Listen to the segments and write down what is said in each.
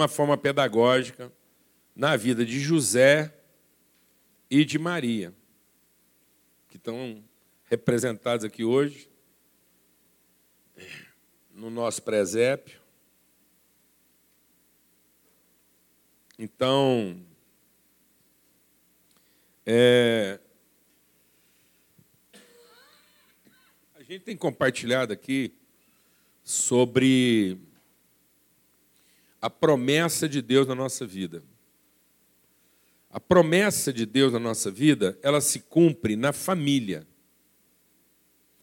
uma forma pedagógica na vida de José e de Maria, que estão representados aqui hoje no nosso presépio. Então, é, a gente tem compartilhado aqui sobre a promessa de Deus na nossa vida. A promessa de Deus na nossa vida, ela se cumpre na família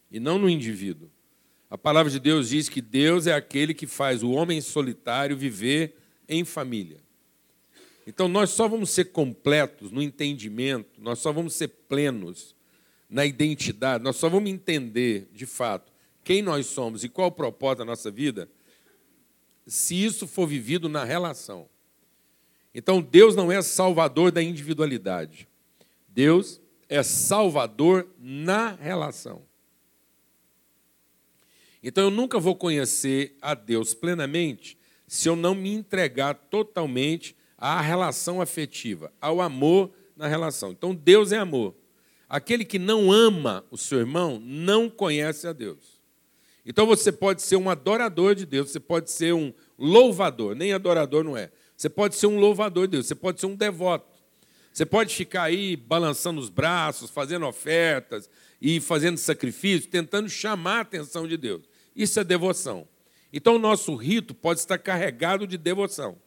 e não no indivíduo. A palavra de Deus diz que Deus é aquele que faz o homem solitário viver em família. Então nós só vamos ser completos no entendimento, nós só vamos ser plenos na identidade, nós só vamos entender de fato quem nós somos e qual o propósito da nossa vida se isso for vivido na relação. Então, Deus não é salvador da individualidade. Deus é salvador na relação. Então, eu nunca vou conhecer a Deus plenamente se eu não me entregar totalmente à relação afetiva, ao amor na relação. Então, Deus é amor. Aquele que não ama o seu irmão não conhece a Deus. Então você pode ser um adorador de Deus, você pode ser um louvador, nem adorador não é. Você pode ser um louvador de Deus, você pode ser um devoto. Você pode ficar aí balançando os braços, fazendo ofertas e fazendo sacrifícios, tentando chamar a atenção de Deus. Isso é devoção. Então o nosso rito pode estar carregado de devoção.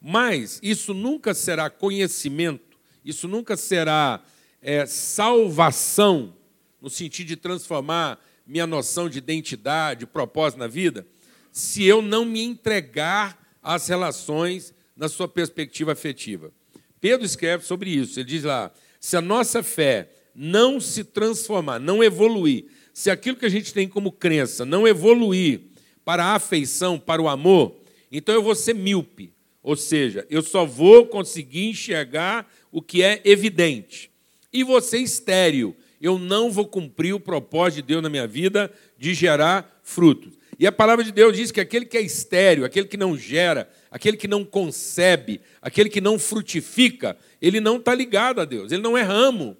Mas isso nunca será conhecimento, isso nunca será é, salvação, no sentido de transformar minha noção de identidade, propósito na vida, se eu não me entregar às relações na sua perspectiva afetiva. Pedro escreve sobre isso. Ele diz lá: se a nossa fé não se transformar, não evoluir, se aquilo que a gente tem como crença não evoluir para a afeição, para o amor, então eu vou ser míope. Ou seja, eu só vou conseguir enxergar o que é evidente. E você estéreo, eu não vou cumprir o propósito de Deus na minha vida de gerar frutos. E a palavra de Deus diz que aquele que é estéreo, aquele que não gera, aquele que não concebe, aquele que não frutifica, ele não está ligado a Deus, ele não é ramo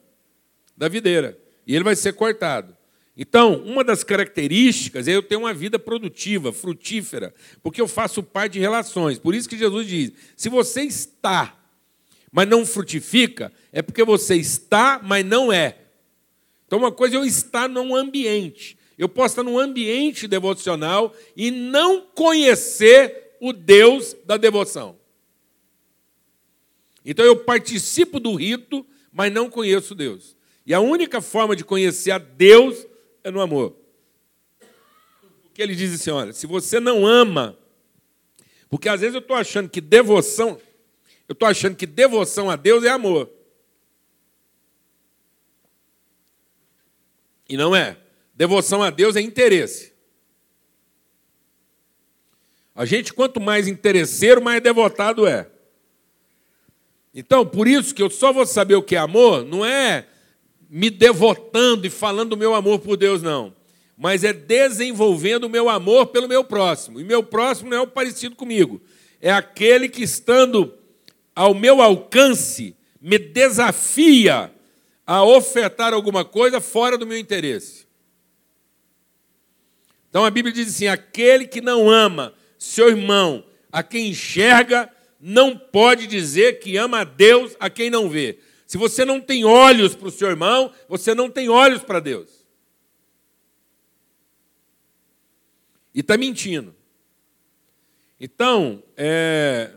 da videira. E ele vai ser cortado. Então, uma das características é eu ter uma vida produtiva, frutífera, porque eu faço parte de relações. Por isso que Jesus diz: se você está, mas não frutifica, é porque você está, mas não é. Então, uma coisa é eu estar num ambiente. Eu posso estar num ambiente devocional e não conhecer o Deus da devoção. Então, eu participo do rito, mas não conheço Deus. E a única forma de conhecer a Deus é no amor. Porque ele diz assim: olha, se você não ama, porque às vezes eu estou achando que devoção, eu estou achando que devoção a Deus é amor. E não é. Devoção a Deus é interesse. A gente, quanto mais interesseiro, mais devotado é. Então, por isso que eu só vou saber o que é amor, não é me devotando e falando do meu amor por Deus, não. Mas é desenvolvendo o meu amor pelo meu próximo. E meu próximo não é o parecido comigo. É aquele que, estando ao meu alcance, me desafia a ofertar alguma coisa fora do meu interesse. Então a Bíblia diz assim: aquele que não ama seu irmão, a quem enxerga, não pode dizer que ama a Deus a quem não vê. Se você não tem olhos para o seu irmão, você não tem olhos para Deus. E está mentindo. Então, é...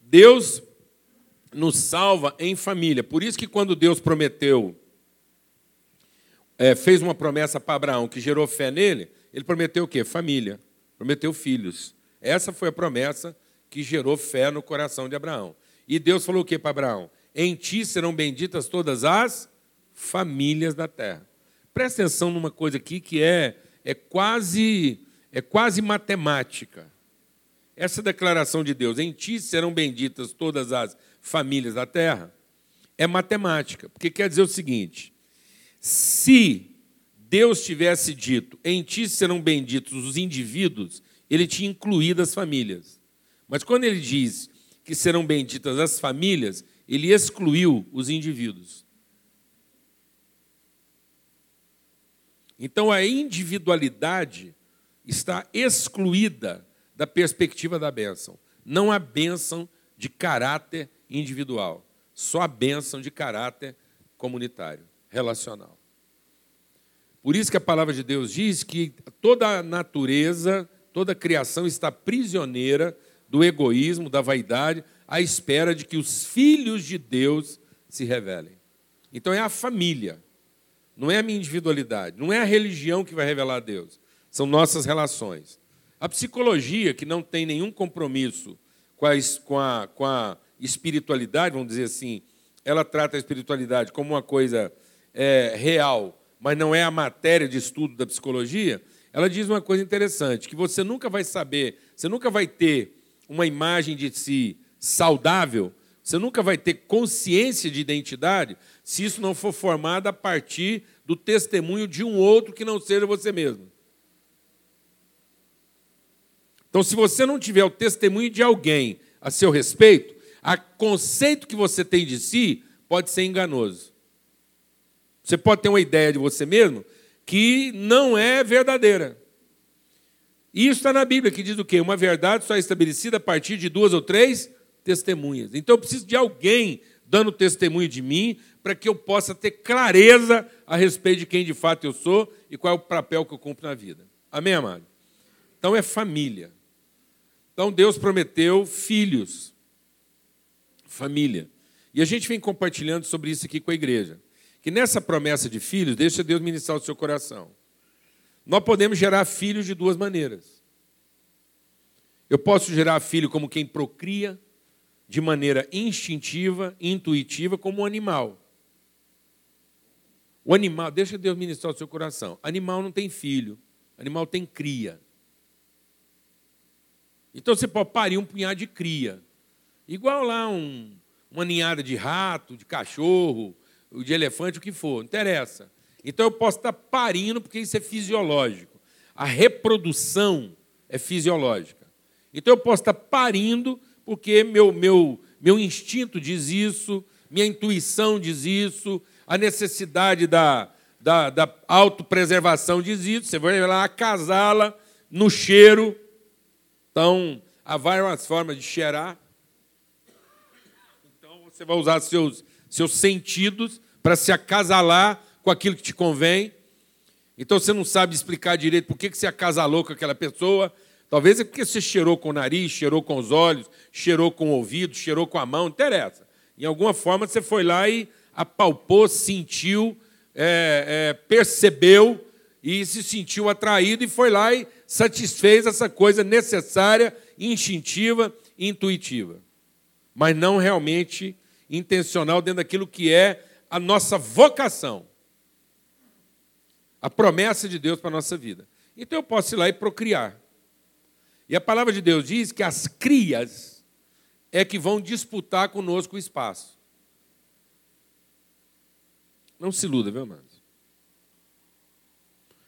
Deus nos salva em família. Por isso que quando Deus prometeu, é, fez uma promessa para Abraão que gerou fé nele, ele prometeu o quê? Família. Prometeu filhos. Essa foi a promessa que gerou fé no coração de Abraão. E Deus falou o quê para Abraão? Em ti serão benditas todas as famílias da terra. Presta atenção numa coisa aqui que é, é quase é quase matemática. Essa declaração de Deus, em ti serão benditas todas as famílias da terra, é matemática, porque quer dizer o seguinte: se Deus tivesse dito, em ti serão benditos os indivíduos ele tinha incluído as famílias. Mas quando ele diz que serão benditas as famílias, ele excluiu os indivíduos. Então a individualidade está excluída da perspectiva da bênção. Não há bênção de caráter individual, só a bênção de caráter comunitário, relacional. Por isso que a palavra de Deus diz que toda a natureza, toda a criação está prisioneira do egoísmo, da vaidade, à espera de que os filhos de Deus se revelem. Então é a família, não é a minha individualidade, não é a religião que vai revelar a Deus, são nossas relações. A psicologia, que não tem nenhum compromisso com a, com a, com a espiritualidade, vamos dizer assim, ela trata a espiritualidade como uma coisa é, real, mas não é a matéria de estudo da psicologia, ela diz uma coisa interessante, que você nunca vai saber, você nunca vai ter uma imagem de si saudável, você nunca vai ter consciência de identidade se isso não for formado a partir do testemunho de um outro que não seja você mesmo. Então, se você não tiver o testemunho de alguém a seu respeito, o conceito que você tem de si pode ser enganoso. Você pode ter uma ideia de você mesmo que não é verdadeira. E isso está na Bíblia, que diz o quê? Uma verdade só é estabelecida a partir de duas ou três testemunhas. Então eu preciso de alguém dando testemunho de mim para que eu possa ter clareza a respeito de quem de fato eu sou e qual é o papel que eu cumpro na vida. Amém, amado? Então é família. Então Deus prometeu filhos, família. E a gente vem compartilhando sobre isso aqui com a igreja. Que nessa promessa de filhos, deixa Deus ministrar o seu coração. Nós podemos gerar filhos de duas maneiras. Eu posso gerar filho como quem procria, de maneira instintiva, intuitiva, como um animal. O animal, deixa Deus ministrar o seu coração. Animal não tem filho, animal tem cria. Então você pode parir um punhado de cria. Igual lá um, uma ninhada de rato, de cachorro, de elefante, o que for, não interessa. Então eu posso estar parindo porque isso é fisiológico. A reprodução é fisiológica. Então eu posso estar parindo porque meu, meu, meu instinto diz isso, minha intuição diz isso, a necessidade da, da, da autopreservação diz isso. Você vai lá acasá-la no cheiro, então, há várias formas de cheirar. Você vai usar seus, seus sentidos para se acasalar com aquilo que te convém. Então, você não sabe explicar direito por que você acasalou com aquela pessoa. Talvez é porque você cheirou com o nariz, cheirou com os olhos, cheirou com o ouvido, cheirou com a mão, não interessa. Em alguma forma, você foi lá e apalpou, sentiu, é, é, percebeu e se sentiu atraído e foi lá e satisfez essa coisa necessária, instintiva, intuitiva, mas não realmente intencional dentro daquilo que é a nossa vocação. A promessa de Deus para a nossa vida. Então eu posso ir lá e procriar. E a palavra de Deus diz que as crias é que vão disputar conosco o espaço. Não se iluda, viu, irmão?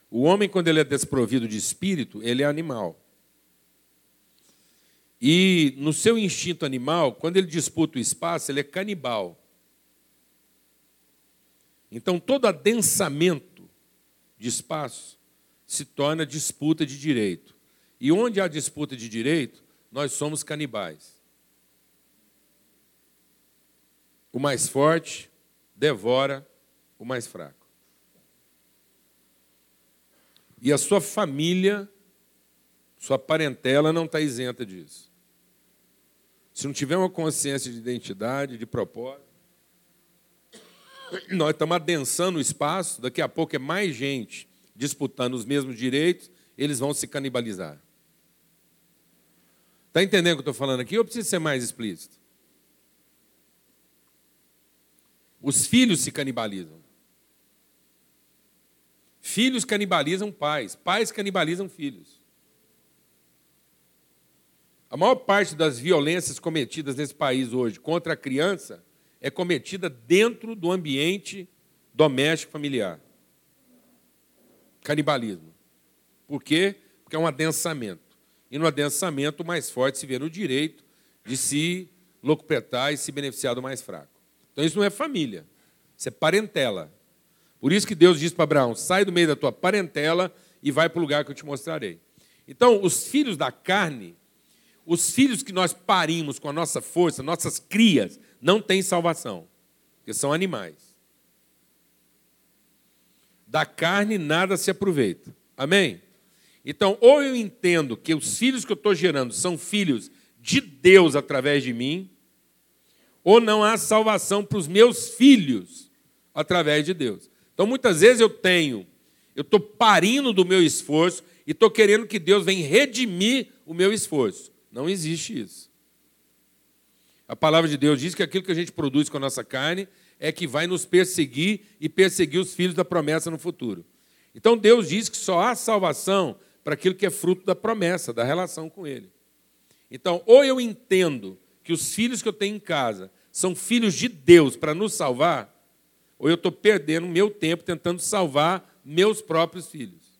O homem, quando ele é desprovido de espírito, ele é animal. E no seu instinto animal, quando ele disputa o espaço, ele é canibal. Então, todo adensamento de espaço se torna disputa de direito. E onde há disputa de direito, nós somos canibais. O mais forte devora o mais fraco. E a sua família, sua parentela não está isenta disso. Se não tiver uma consciência de identidade, de propósito, nós estamos adensando o espaço, daqui a pouco é mais gente disputando os mesmos direitos, eles vão se canibalizar. Está entendendo o que eu estou falando aqui? Eu preciso ser mais explícito. Os filhos se canibalizam. Filhos canibalizam pais, pais canibalizam filhos. A maior parte das violências cometidas nesse país hoje contra a criança é cometida dentro do ambiente doméstico familiar. Canibalismo. Por quê? Porque é um adensamento. e no adensamento o mais forte se vê no direito de se locupletar e se beneficiar do mais fraco. Então isso não é família, isso é parentela. Por isso que Deus diz para Abraão: sai do meio da tua parentela e vai para o lugar que eu te mostrarei. Então, os filhos da carne, os filhos que nós parimos com a nossa força, nossas crias, não têm salvação, porque são animais. Da carne nada se aproveita. Amém? Então, ou eu entendo que os filhos que eu estou gerando são filhos de Deus através de mim, ou não há salvação para os meus filhos através de Deus. Então, muitas vezes eu tenho, eu estou parindo do meu esforço e estou querendo que Deus venha redimir o meu esforço. Não existe isso. A palavra de Deus diz que aquilo que a gente produz com a nossa carne é que vai nos perseguir e perseguir os filhos da promessa no futuro. Então Deus diz que só há salvação para aquilo que é fruto da promessa, da relação com Ele. Então, ou eu entendo que os filhos que eu tenho em casa são filhos de Deus para nos salvar, ou eu estou perdendo meu tempo tentando salvar meus próprios filhos.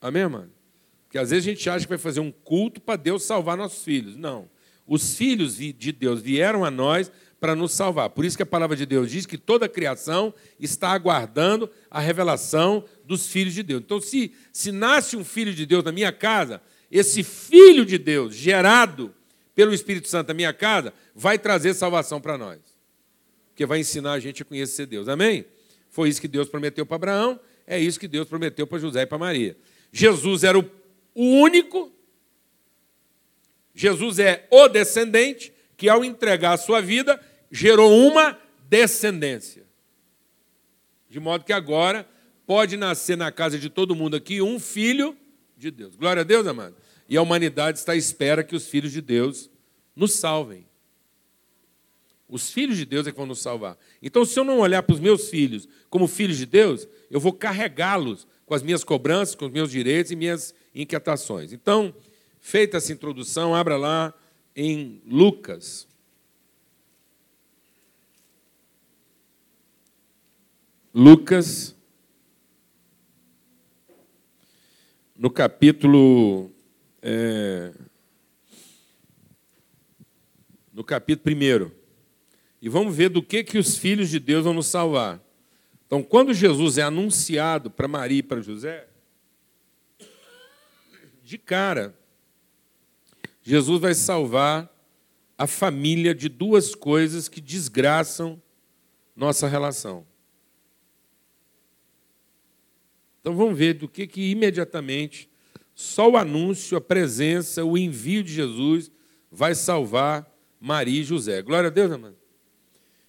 Amém, mano? Porque às vezes a gente acha que vai fazer um culto para Deus salvar nossos filhos. Não. Os filhos de Deus vieram a nós para nos salvar. Por isso que a palavra de Deus diz que toda a criação está aguardando a revelação dos filhos de Deus. Então, se, se nasce um filho de Deus na minha casa, esse filho de Deus, gerado pelo Espírito Santo na minha casa, vai trazer salvação para nós. Porque vai ensinar a gente a conhecer Deus. Amém? Foi isso que Deus prometeu para Abraão, é isso que Deus prometeu para José e para Maria. Jesus era o único, Jesus é o descendente que, ao entregar a sua vida, gerou uma descendência. De modo que agora pode nascer na casa de todo mundo aqui um filho de Deus. Glória a Deus, amado. E a humanidade está à espera que os filhos de Deus nos salvem. Os filhos de Deus é que vão nos salvar. Então, se eu não olhar para os meus filhos como filhos de Deus, eu vou carregá-los com as minhas cobranças, com os meus direitos e minhas inquietações. Então, feita essa introdução, abra lá em Lucas, Lucas, no capítulo. É, no capítulo 1. E vamos ver do que, que os filhos de Deus vão nos salvar. Então, quando Jesus é anunciado para Maria e para José, de cara, Jesus vai salvar a família de duas coisas que desgraçam nossa relação. Então vamos ver do que, que imediatamente só o anúncio, a presença, o envio de Jesus vai salvar Maria e José. Glória a Deus, amado.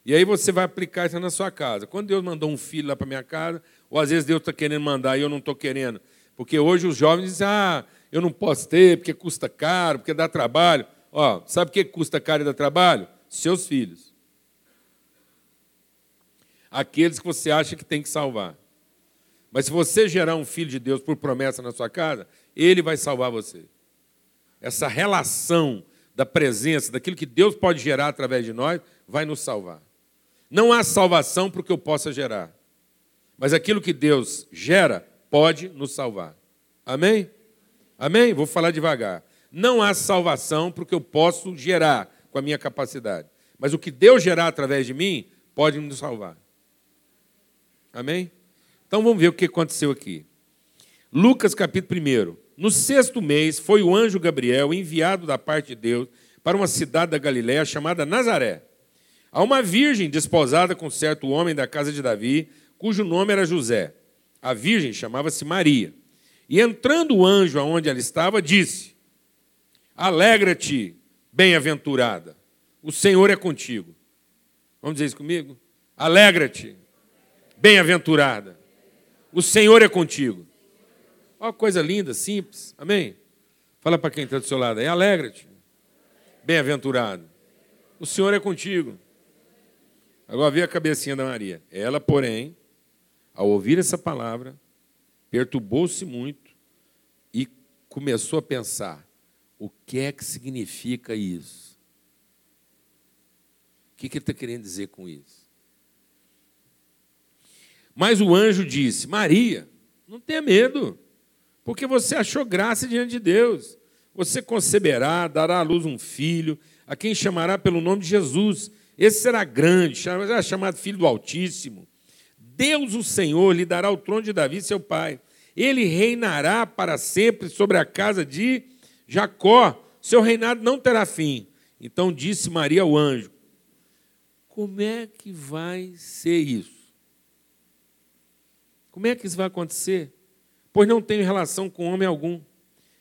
E aí você vai aplicar isso na sua casa. Quando Deus mandou um filho lá para minha casa, ou às vezes Deus está querendo mandar e eu não estou querendo. Porque hoje os jovens dizem, ah, eu não posso ter, porque custa caro, porque dá trabalho. Ó, sabe o que custa caro e dá trabalho? Seus filhos. Aqueles que você acha que tem que salvar. Mas se você gerar um filho de Deus por promessa na sua casa, ele vai salvar você. Essa relação da presença, daquilo que Deus pode gerar através de nós, vai nos salvar. Não há salvação para o que eu possa gerar, mas aquilo que Deus gera pode nos salvar. Amém? Amém? Vou falar devagar. Não há salvação para o que eu posso gerar com a minha capacidade, mas o que Deus gerar através de mim pode nos salvar. Amém? Então vamos ver o que aconteceu aqui. Lucas capítulo 1. No sexto mês foi o anjo Gabriel enviado da parte de Deus para uma cidade da Galiléia chamada Nazaré. A uma virgem desposada com certo homem da casa de Davi, cujo nome era José. A virgem chamava-se Maria. E entrando o anjo aonde ela estava, disse: Alegra-te, bem-aventurada, o Senhor é contigo. Vamos dizer isso comigo? Alegra-te, bem-aventurada. O Senhor é contigo. Olha coisa linda, simples. Amém? Fala para quem está do seu lado aí, alegra-te. Bem-aventurado. O Senhor é contigo. Agora vê a cabecinha da Maria. Ela, porém, ao ouvir essa palavra, perturbou-se muito e começou a pensar: o que é que significa isso? O que, que ele está querendo dizer com isso? Mas o anjo disse: Maria, não tenha medo, Porque você achou graça diante de Deus. Você conceberá, dará à luz um filho, a quem chamará pelo nome de Jesus. Esse será grande, será chamado Filho do Altíssimo. Deus, o Senhor, lhe dará o trono de Davi, seu pai. Ele reinará para sempre sobre a casa de Jacó. Seu reinado não terá fim. Então disse Maria ao anjo: Como é que vai ser isso? Como é que isso vai acontecer? Pois não tenho relação com homem algum.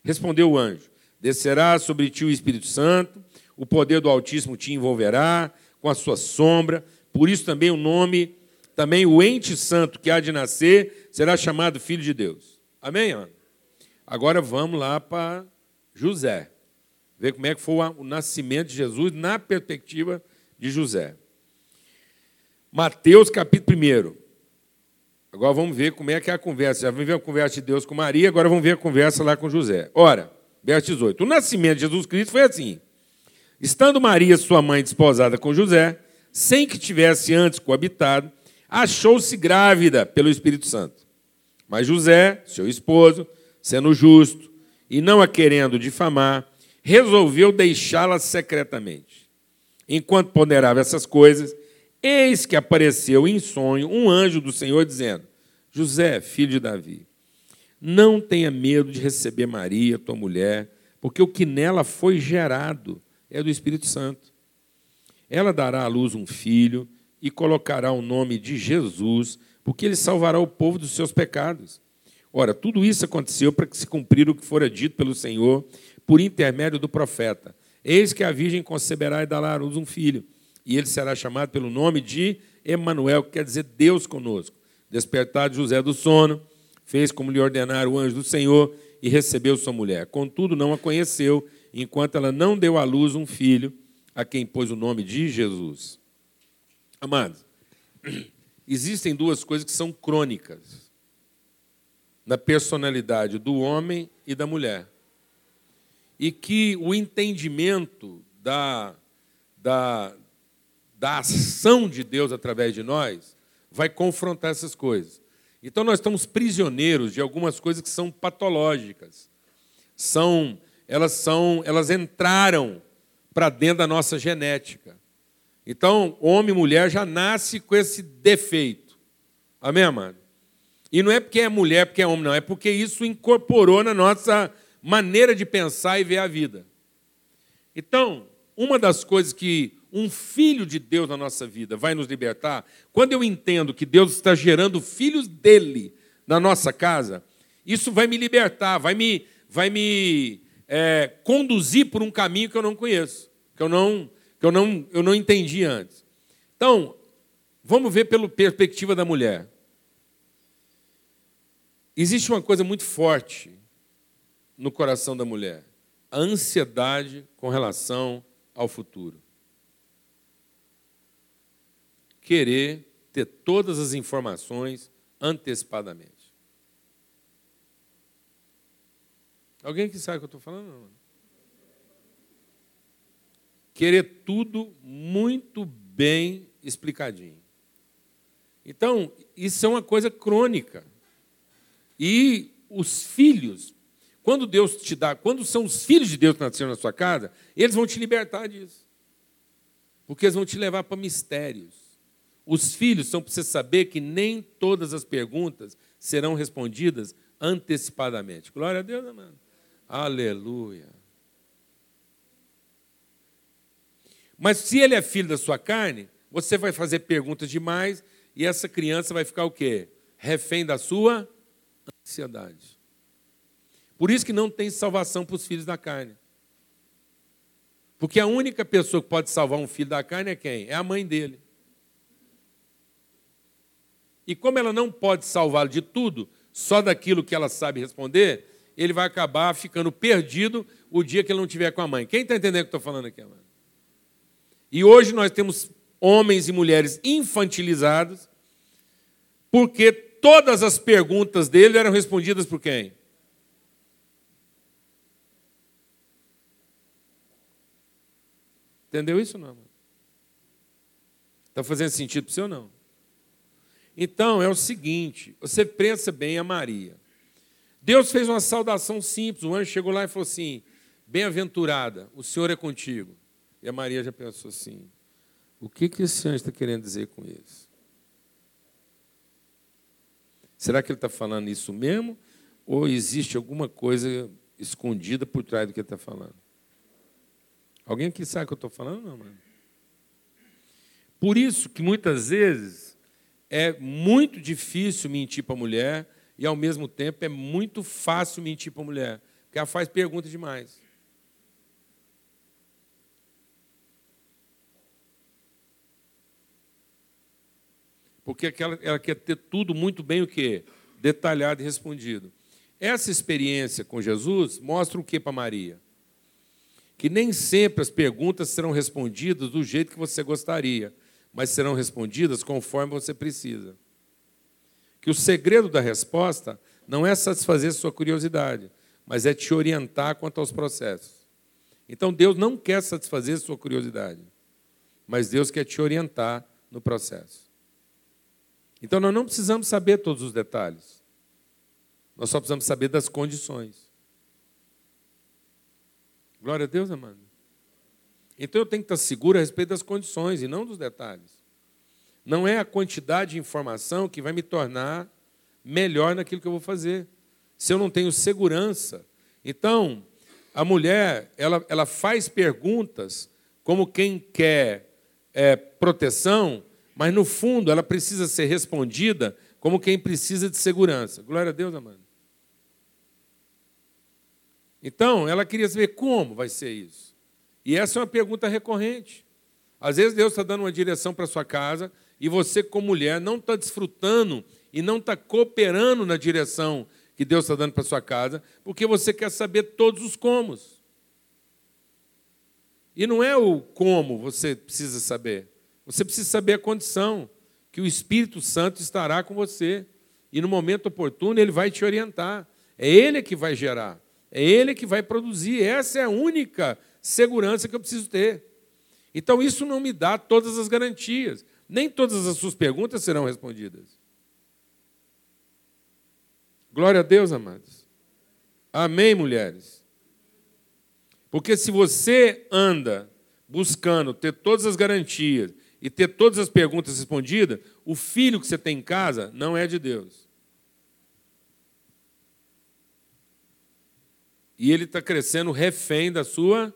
Respondeu o anjo: Descerá sobre ti o Espírito Santo, o poder do Altíssimo te envolverá com a sua sombra. Por isso também o nome, também o ente santo que há de nascer, será chamado Filho de Deus. Amém, Ana? Agora vamos lá para José. Ver como é que foi o nascimento de Jesus na perspectiva de José. Mateus capítulo 1. Agora vamos ver como é que é a conversa. Já vamos ver a conversa de Deus com Maria, agora vamos ver a conversa lá com José. Ora, verso 18. O nascimento de Jesus Cristo foi assim. Estando Maria, sua mãe, desposada com José, sem que tivesse antes coabitado, achou-se grávida pelo Espírito Santo. Mas José, seu esposo, sendo justo e não a querendo difamar, resolveu deixá-la secretamente. Enquanto ponderava essas coisas, eis que apareceu em sonho um anjo do Senhor dizendo: José, filho de Davi, não tenha medo de receber Maria, tua mulher, porque o que nela foi gerado é do Espírito Santo. Ela dará à luz um filho e colocará o nome de Jesus, porque ele salvará o povo dos seus pecados. Ora, tudo isso aconteceu para que se cumprir o que fora dito pelo Senhor por intermédio do profeta. Eis que a virgem conceberá e dará à luz um filho, e ele será chamado pelo nome de Emanuel, que quer dizer Deus conosco. Despertado José do sono, fez como lhe ordenara o anjo do Senhor e recebeu sua mulher. Contudo, não a conheceu, enquanto ela não deu à luz um filho, a quem pôs o nome de Jesus. Amados, existem duas coisas que são crônicas na personalidade do homem e da mulher. E que o entendimento da, da, da ação de Deus através de nós vai confrontar essas coisas. Então nós estamos prisioneiros de algumas coisas que são patológicas. São elas são, elas entraram para dentro da nossa genética. Então, homem e mulher já nasce com esse defeito. Amém, amado? E não é porque é mulher, porque é homem, não. É porque isso incorporou na nossa maneira de pensar e ver a vida. Então, uma das coisas que um filho de Deus na nossa vida vai nos libertar, quando eu entendo que Deus está gerando filhos dele na nossa casa, isso vai me libertar, vai me, vai me é, conduzir por um caminho que eu não conheço, que eu não, que eu não, eu não entendi antes. Então, vamos ver pela perspectiva da mulher. Existe uma coisa muito forte no coração da mulher: a ansiedade com relação ao futuro. Querer ter todas as informações antecipadamente. Alguém que sabe o que eu estou falando? Não. Querer tudo muito bem explicadinho. Então, isso é uma coisa crônica. E os filhos, quando Deus te dá, quando são os filhos de Deus que nasceram na sua casa, eles vão te libertar disso. Porque eles vão te levar para mistérios. Os filhos são para você saber que nem todas as perguntas serão respondidas antecipadamente. Glória a Deus, amado. Aleluia. Mas se ele é filho da sua carne, você vai fazer perguntas demais e essa criança vai ficar o quê? Refém da sua ansiedade. Por isso que não tem salvação para os filhos da carne. Porque a única pessoa que pode salvar um filho da carne é quem? É a mãe dele. E como ela não pode salvá-lo de tudo, só daquilo que ela sabe responder, ele vai acabar ficando perdido o dia que ele não estiver com a mãe. Quem está entendendo o que estou falando aqui, amado? E hoje nós temos homens e mulheres infantilizados, porque todas as perguntas dele eram respondidas por quem? Entendeu isso não? Está fazendo sentido para você ou não? Então, é o seguinte: você pensa bem a Maria. Deus fez uma saudação simples. O anjo chegou lá e falou assim: Bem-aventurada, o Senhor é contigo. E a Maria já pensou assim: O que, que esse anjo está querendo dizer com isso? Será que ele está falando isso mesmo? Ou existe alguma coisa escondida por trás do que ele está falando? Alguém aqui sabe o que eu estou falando? Não, mano. Por isso que muitas vezes é muito difícil mentir para a mulher e, ao mesmo tempo, é muito fácil mentir para a mulher, porque ela faz pergunta demais. Porque ela, ela quer ter tudo muito bem o quê? Detalhado e respondido. Essa experiência com Jesus mostra o que para Maria? Que nem sempre as perguntas serão respondidas do jeito que você gostaria mas serão respondidas conforme você precisa. Que o segredo da resposta não é satisfazer sua curiosidade, mas é te orientar quanto aos processos. Então Deus não quer satisfazer sua curiosidade, mas Deus quer te orientar no processo. Então nós não precisamos saber todos os detalhes. Nós só precisamos saber das condições. Glória a Deus, amado. Então eu tenho que estar seguro a respeito das condições e não dos detalhes. Não é a quantidade de informação que vai me tornar melhor naquilo que eu vou fazer. Se eu não tenho segurança. Então, a mulher, ela, ela faz perguntas como quem quer é, proteção, mas no fundo ela precisa ser respondida como quem precisa de segurança. Glória a Deus, amado. Então, ela queria saber como vai ser isso. E essa é uma pergunta recorrente. Às vezes Deus está dando uma direção para sua casa e você, como mulher, não está desfrutando e não está cooperando na direção que Deus está dando para sua casa, porque você quer saber todos os comos. E não é o como você precisa saber. Você precisa saber a condição que o Espírito Santo estará com você. E no momento oportuno ele vai te orientar. É ele que vai gerar. É ele que vai produzir. Essa é a única segurança que eu preciso ter. Então, isso não me dá todas as garantias. Nem todas as suas perguntas serão respondidas. Glória a Deus, amados. Amém, mulheres. Porque se você anda buscando ter todas as garantias e ter todas as perguntas respondidas, o filho que você tem em casa não é de Deus. E ele está crescendo refém da sua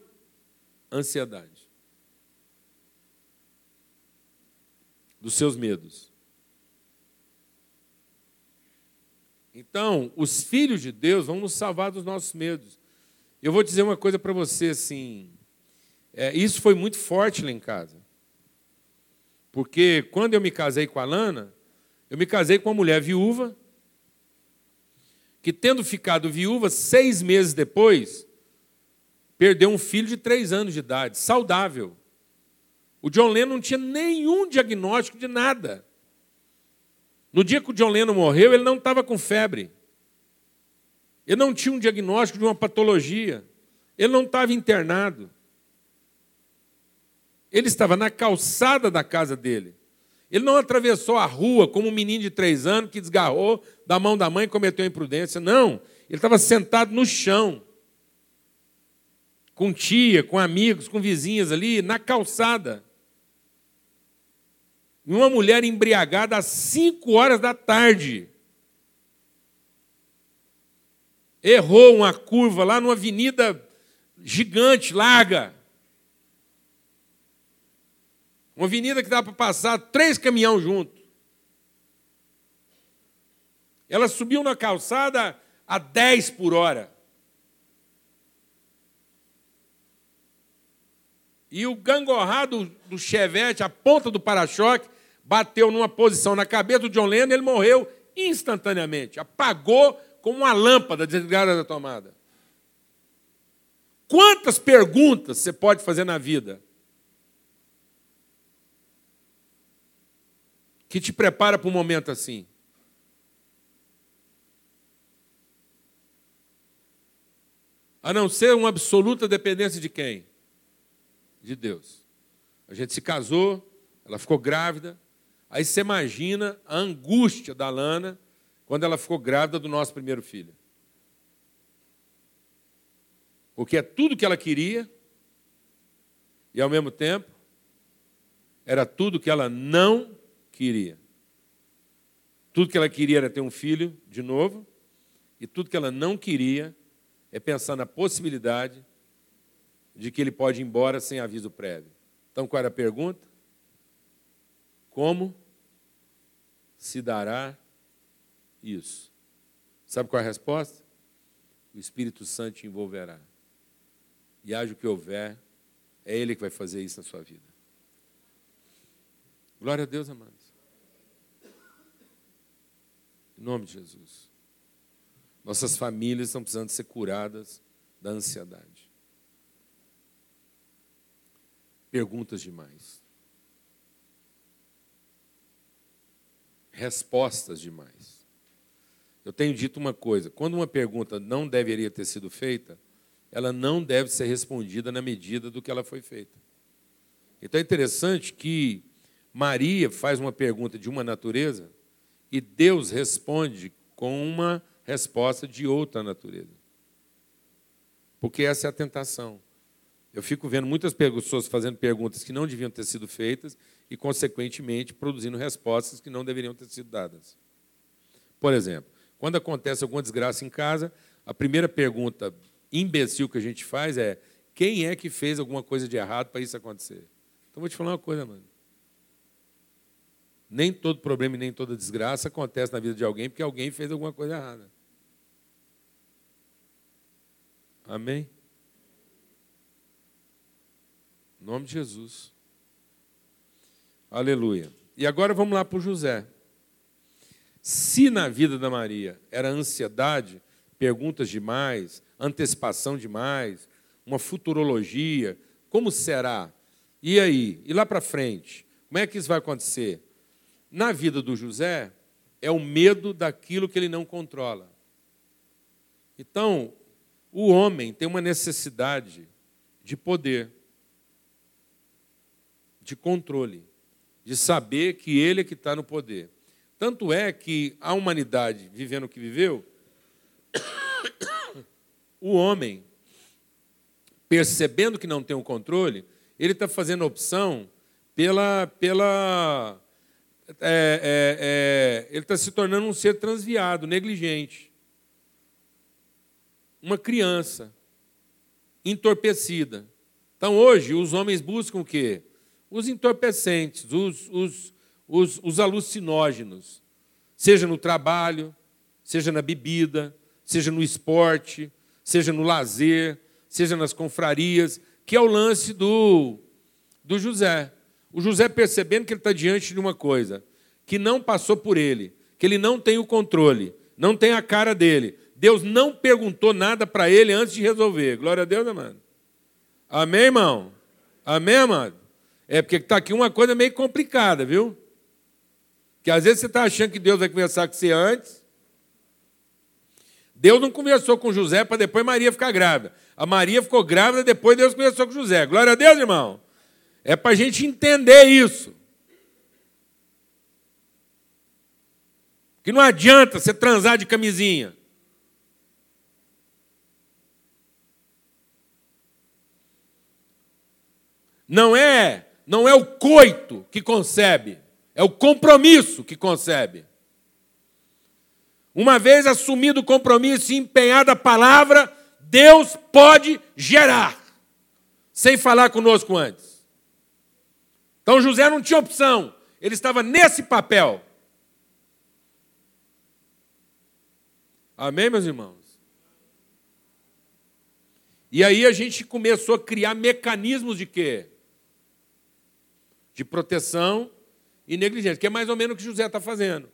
ansiedade, dos seus medos. Então, os filhos de Deus vão nos salvar dos nossos medos. Eu vou dizer uma coisa para você assim. É, isso foi muito forte lá em casa. Porque quando eu me casei com a Lana, eu me casei com uma mulher viúva, que tendo ficado viúva, seis meses depois, perdeu um filho de três anos de idade, saudável. O John Lennon não tinha nenhum diagnóstico de nada. No dia que o John Lennon morreu, ele não estava com febre. Ele não tinha um diagnóstico de uma patologia. Ele não estava internado. Ele estava na calçada da casa dele. Ele não atravessou a rua como um menino de três anos que desgarrou da mão da mãe e cometeu imprudência. Não. Ele estava sentado no chão com tia, com amigos, com vizinhas ali, na calçada. E uma mulher embriagada às 5 horas da tarde. Errou uma curva lá numa avenida gigante, larga. Uma avenida que dá para passar três caminhões juntos. Ela subiu na calçada a 10 por hora. E o gangorrado do chevette, a ponta do para-choque, bateu numa posição na cabeça do John Lennon ele morreu instantaneamente. Apagou como uma lâmpada desligada da tomada. Quantas perguntas você pode fazer na vida que te prepara para um momento assim? A não ser uma absoluta dependência de quem? de Deus. A gente se casou, ela ficou grávida. Aí você imagina a angústia da Lana quando ela ficou grávida do nosso primeiro filho. Porque é tudo que ela queria e, ao mesmo tempo, era tudo que ela não queria. Tudo que ela queria era ter um filho de novo, e tudo que ela não queria é pensar na possibilidade de que ele pode ir embora sem aviso prévio. Então, qual era a pergunta? Como se dará isso? Sabe qual é a resposta? O Espírito Santo te envolverá. E haja o que houver, é Ele que vai fazer isso na sua vida. Glória a Deus, amados. Em nome de Jesus. Nossas famílias estão precisando ser curadas da ansiedade. Perguntas demais. Respostas demais. Eu tenho dito uma coisa: quando uma pergunta não deveria ter sido feita, ela não deve ser respondida na medida do que ela foi feita. Então é interessante que Maria faz uma pergunta de uma natureza e Deus responde com uma resposta de outra natureza. Porque essa é a tentação. Eu fico vendo muitas pessoas fazendo perguntas que não deviam ter sido feitas e, consequentemente, produzindo respostas que não deveriam ter sido dadas. Por exemplo, quando acontece alguma desgraça em casa, a primeira pergunta imbecil que a gente faz é: quem é que fez alguma coisa de errado para isso acontecer? Então, vou te falar uma coisa, mano. Nem todo problema e nem toda desgraça acontece na vida de alguém porque alguém fez alguma coisa errada. Amém? Em nome de Jesus. Aleluia. E agora vamos lá para o José. Se na vida da Maria era ansiedade, perguntas demais, antecipação demais, uma futurologia, como será? E aí? E lá para frente? Como é que isso vai acontecer? na vida do José é o medo daquilo que ele não controla. Então, o homem tem uma necessidade de poder, de controle, de saber que ele é que está no poder. Tanto é que a humanidade, vivendo o que viveu, o homem, percebendo que não tem o controle, ele está fazendo opção pela, pela é, é, é, ele está se tornando um ser transviado, negligente. Uma criança entorpecida. Então, hoje, os homens buscam o quê? Os entorpecentes, os, os, os, os alucinógenos. Seja no trabalho, seja na bebida, seja no esporte, seja no lazer, seja nas confrarias, que é o lance do, do José. O José percebendo que ele está diante de uma coisa que não passou por ele, que ele não tem o controle, não tem a cara dele. Deus não perguntou nada para ele antes de resolver. Glória a Deus, amado. Amém, irmão? Amém, amado? É porque está aqui uma coisa meio complicada, viu? Que às vezes você está achando que Deus vai conversar com você antes. Deus não conversou com José para depois Maria ficar grávida. A Maria ficou grávida, depois Deus conversou com José. Glória a Deus, irmão. É para a gente entender isso. Que não adianta você transar de camisinha. Não é, não é o coito que concebe, é o compromisso que concebe. Uma vez assumido o compromisso e empenhada a palavra, Deus pode gerar, sem falar conosco antes. Então José não tinha opção, ele estava nesse papel. Amém, meus irmãos? E aí a gente começou a criar mecanismos de quê? De proteção e negligência, que é mais ou menos o que José está fazendo.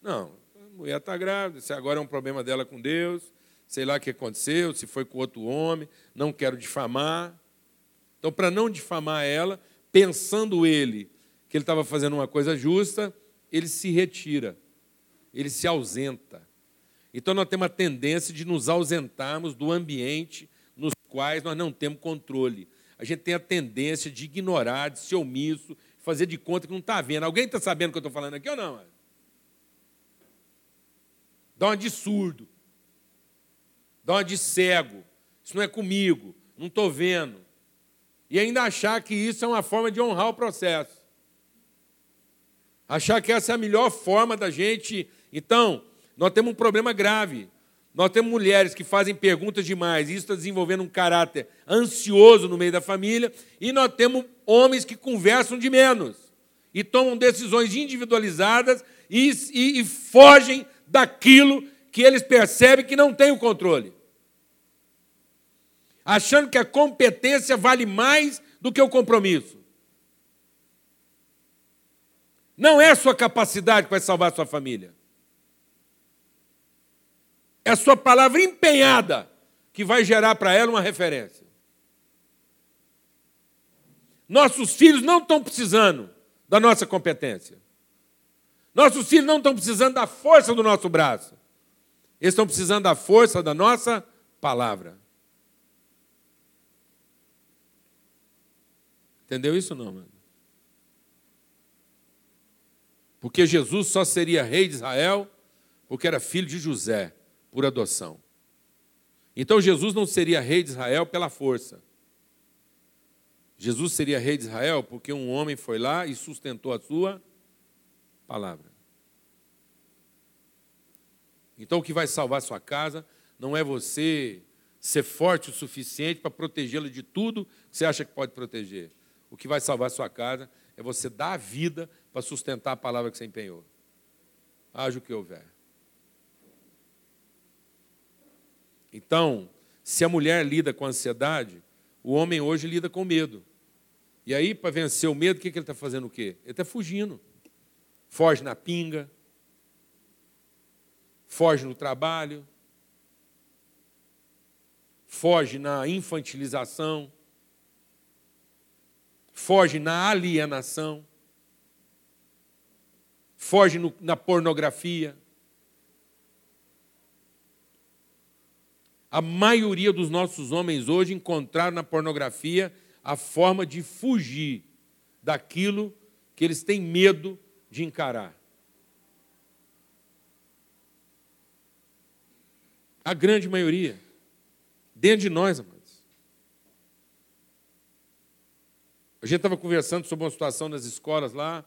Não, a mulher está grávida, se agora é um problema dela com Deus, sei lá o que aconteceu, se foi com outro homem, não quero difamar. Então, para não difamar ela, pensando ele que ele estava fazendo uma coisa justa, ele se retira, ele se ausenta. Então, nós temos a tendência de nos ausentarmos do ambiente nos quais nós não temos controle. A gente tem a tendência de ignorar, de ser omisso, fazer de conta que não está vendo. Alguém está sabendo o que eu estou falando aqui ou não? Dá uma de surdo. Dá uma de cego. isso não é comigo, não estou vendo. E ainda achar que isso é uma forma de honrar o processo. Achar que essa é a melhor forma da gente. Então, nós temos um problema grave. Nós temos mulheres que fazem perguntas demais, e isso está desenvolvendo um caráter ansioso no meio da família, e nós temos homens que conversam de menos e tomam decisões individualizadas e, e, e fogem daquilo que eles percebem que não tem o controle. Achando que a competência vale mais do que o compromisso. Não é a sua capacidade que vai salvar a sua família. É a sua palavra empenhada que vai gerar para ela uma referência. Nossos filhos não estão precisando da nossa competência. Nossos filhos não estão precisando da força do nosso braço. Eles estão precisando da força da nossa palavra. Entendeu isso não, mano? Porque Jesus só seria rei de Israel porque era filho de José, por adoção. Então Jesus não seria rei de Israel pela força. Jesus seria rei de Israel porque um homem foi lá e sustentou a sua palavra. Então o que vai salvar sua casa não é você ser forte o suficiente para protegê-la de tudo que você acha que pode proteger. O que vai salvar sua casa é você dar a vida para sustentar a palavra que você empenhou. Haja o que houver. Então, se a mulher lida com ansiedade, o homem hoje lida com medo. E aí, para vencer o medo, o que, que ele está fazendo o quê? Ele está fugindo. Foge na pinga, foge no trabalho, foge na infantilização, foge na alienação, foge no, na pornografia. A maioria dos nossos homens hoje encontraram na pornografia a forma de fugir daquilo que eles têm medo de encarar. A grande maioria. Dentro de nós, amados. A gente estava conversando sobre uma situação nas escolas lá,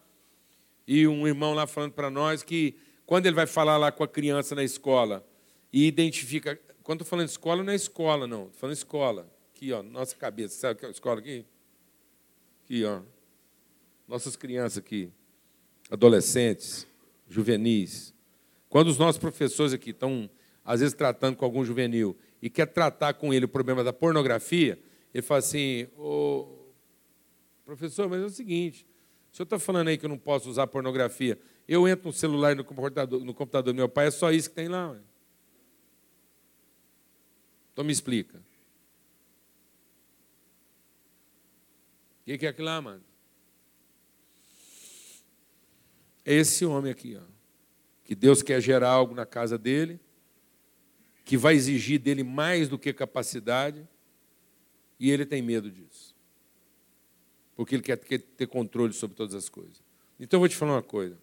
e um irmão lá falando para nós que quando ele vai falar lá com a criança na escola e identifica. Quando estou falando escola, não é escola, não. Estou falando escola. Aqui, ó, nossa cabeça. Sabe que é a escola aqui? Aqui, ó. Nossas crianças aqui. Adolescentes, juvenis. Quando os nossos professores aqui estão às vezes tratando com algum juvenil, e quer tratar com ele o problema da pornografia, ele fala assim: Ô, professor, mas é o seguinte, o senhor está falando aí que eu não posso usar pornografia. Eu entro no celular e no computador, no computador do meu pai, é só isso que tem lá. Então me explica. O que, que é aquilo lá, mano? É esse homem aqui, ó. Que Deus quer gerar algo na casa dele, que vai exigir dele mais do que capacidade, e ele tem medo disso. Porque ele quer ter controle sobre todas as coisas. Então eu vou te falar uma coisa.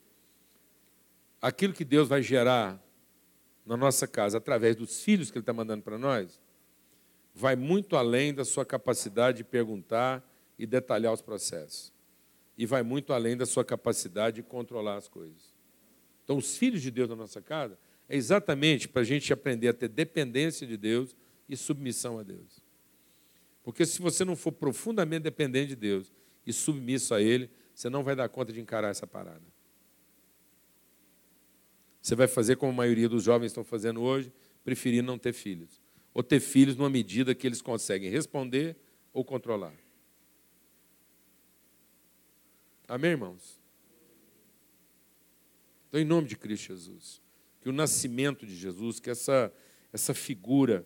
Aquilo que Deus vai gerar na nossa casa através dos filhos que Ele está mandando para nós, vai muito além da sua capacidade de perguntar e detalhar os processos. E vai muito além da sua capacidade de controlar as coisas. Então, os filhos de Deus na nossa casa é exatamente para a gente aprender a ter dependência de Deus e submissão a Deus. Porque se você não for profundamente dependente de Deus e submisso a Ele, você não vai dar conta de encarar essa parada. Você vai fazer como a maioria dos jovens estão fazendo hoje, preferir não ter filhos. Ou ter filhos numa medida que eles conseguem responder ou controlar. Amém, irmãos? Então, em nome de Cristo Jesus que o nascimento de Jesus, que essa, essa figura,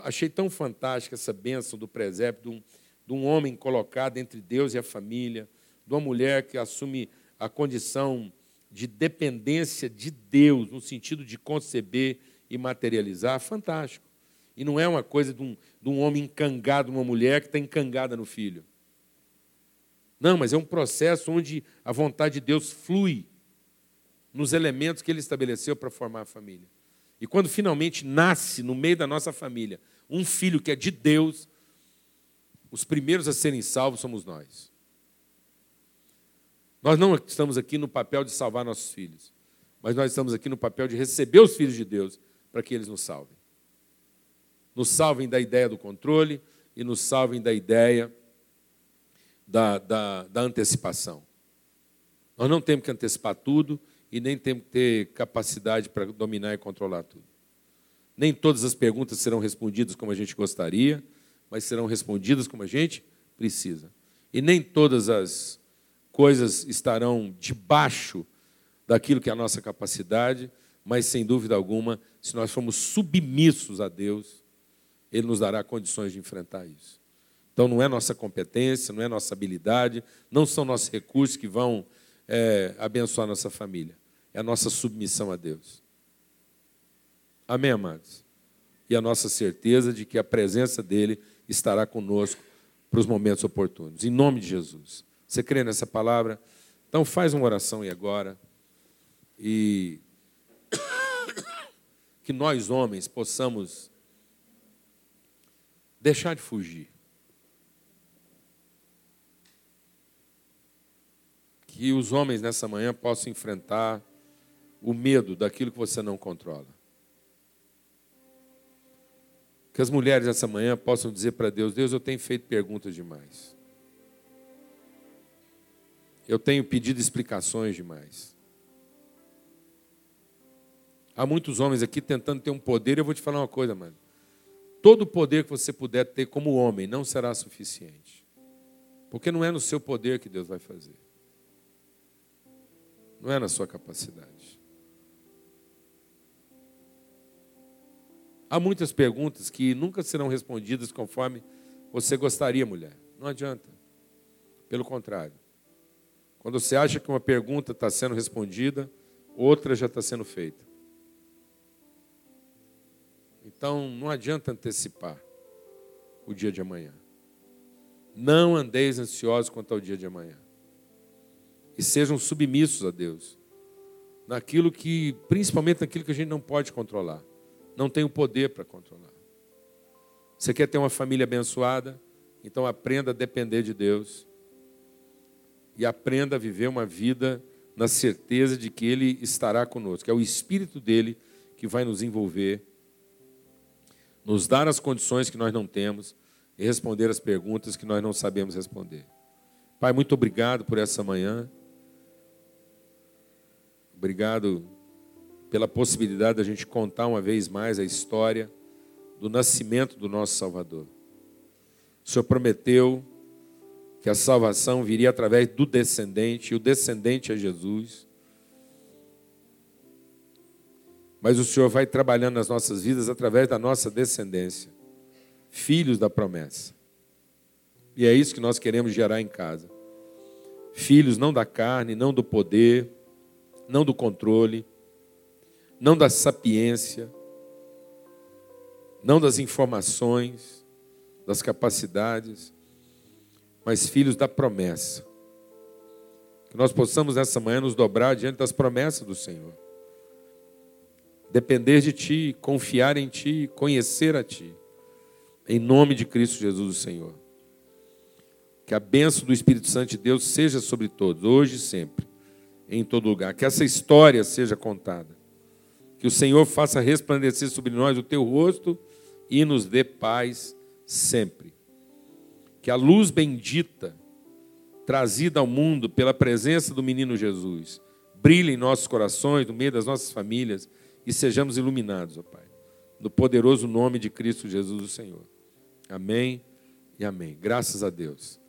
achei tão fantástica essa bênção do presépio, de um, de um homem colocado entre Deus e a família, de uma mulher que assume a condição de dependência de Deus, no sentido de conceber e materializar, fantástico. E não é uma coisa de um, de um homem encangado numa mulher que está encangada no filho. Não, mas é um processo onde a vontade de Deus flui nos elementos que ele estabeleceu para formar a família. E quando finalmente nasce no meio da nossa família um filho que é de Deus, os primeiros a serem salvos somos nós. Nós não estamos aqui no papel de salvar nossos filhos, mas nós estamos aqui no papel de receber os filhos de Deus para que eles nos salvem. Nos salvem da ideia do controle e nos salvem da ideia da, da, da antecipação. Nós não temos que antecipar tudo e nem temos que ter capacidade para dominar e controlar tudo. Nem todas as perguntas serão respondidas como a gente gostaria, mas serão respondidas como a gente precisa. E nem todas as coisas estarão debaixo daquilo que é a nossa capacidade, mas sem dúvida alguma, se nós formos submissos a Deus, Ele nos dará condições de enfrentar isso. Então não é nossa competência, não é nossa habilidade, não são nossos recursos que vão é, abençoar nossa família. É a nossa submissão a Deus. Amém, amados? E a nossa certeza de que a presença dEle estará conosco para os momentos oportunos. Em nome de Jesus. Você crê nessa palavra? Então faz uma oração aí agora. E que nós, homens, possamos deixar de fugir. que os homens nessa manhã possam enfrentar o medo daquilo que você não controla. Que as mulheres nessa manhã possam dizer para Deus: Deus, eu tenho feito perguntas demais. Eu tenho pedido explicações demais. Há muitos homens aqui tentando ter um poder. Eu vou te falar uma coisa, mano. Todo o poder que você puder ter como homem não será suficiente. Porque não é no seu poder que Deus vai fazer não é na sua capacidade. Há muitas perguntas que nunca serão respondidas conforme você gostaria, mulher. Não adianta. Pelo contrário. Quando você acha que uma pergunta está sendo respondida, outra já está sendo feita. Então, não adianta antecipar o dia de amanhã. Não andeis ansiosos quanto ao dia de amanhã e sejam submissos a Deus. Naquilo que, principalmente naquilo que a gente não pode controlar, não tem o poder para controlar. Você quer ter uma família abençoada? Então aprenda a depender de Deus e aprenda a viver uma vida na certeza de que Ele estará conosco. É o Espírito dele que vai nos envolver, nos dar as condições que nós não temos e responder as perguntas que nós não sabemos responder. Pai, muito obrigado por essa manhã. Obrigado pela possibilidade da gente contar uma vez mais a história do nascimento do nosso Salvador. O Senhor prometeu que a salvação viria através do descendente, e o descendente é Jesus. Mas o Senhor vai trabalhando nas nossas vidas através da nossa descendência, filhos da promessa. E é isso que nós queremos gerar em casa. Filhos não da carne, não do poder, não do controle, não da sapiência, não das informações, das capacidades, mas filhos da promessa. Que nós possamos nessa manhã nos dobrar diante das promessas do Senhor. Depender de Ti, confiar em Ti, conhecer a Ti. Em nome de Cristo Jesus, o Senhor. Que a bênção do Espírito Santo de Deus seja sobre todos, hoje e sempre em todo lugar. Que essa história seja contada. Que o Senhor faça resplandecer sobre nós o teu rosto e nos dê paz sempre. Que a luz bendita trazida ao mundo pela presença do menino Jesus brilhe em nossos corações, no meio das nossas famílias e sejamos iluminados, ó Pai. No poderoso nome de Cristo Jesus, o Senhor. Amém e amém. Graças a Deus.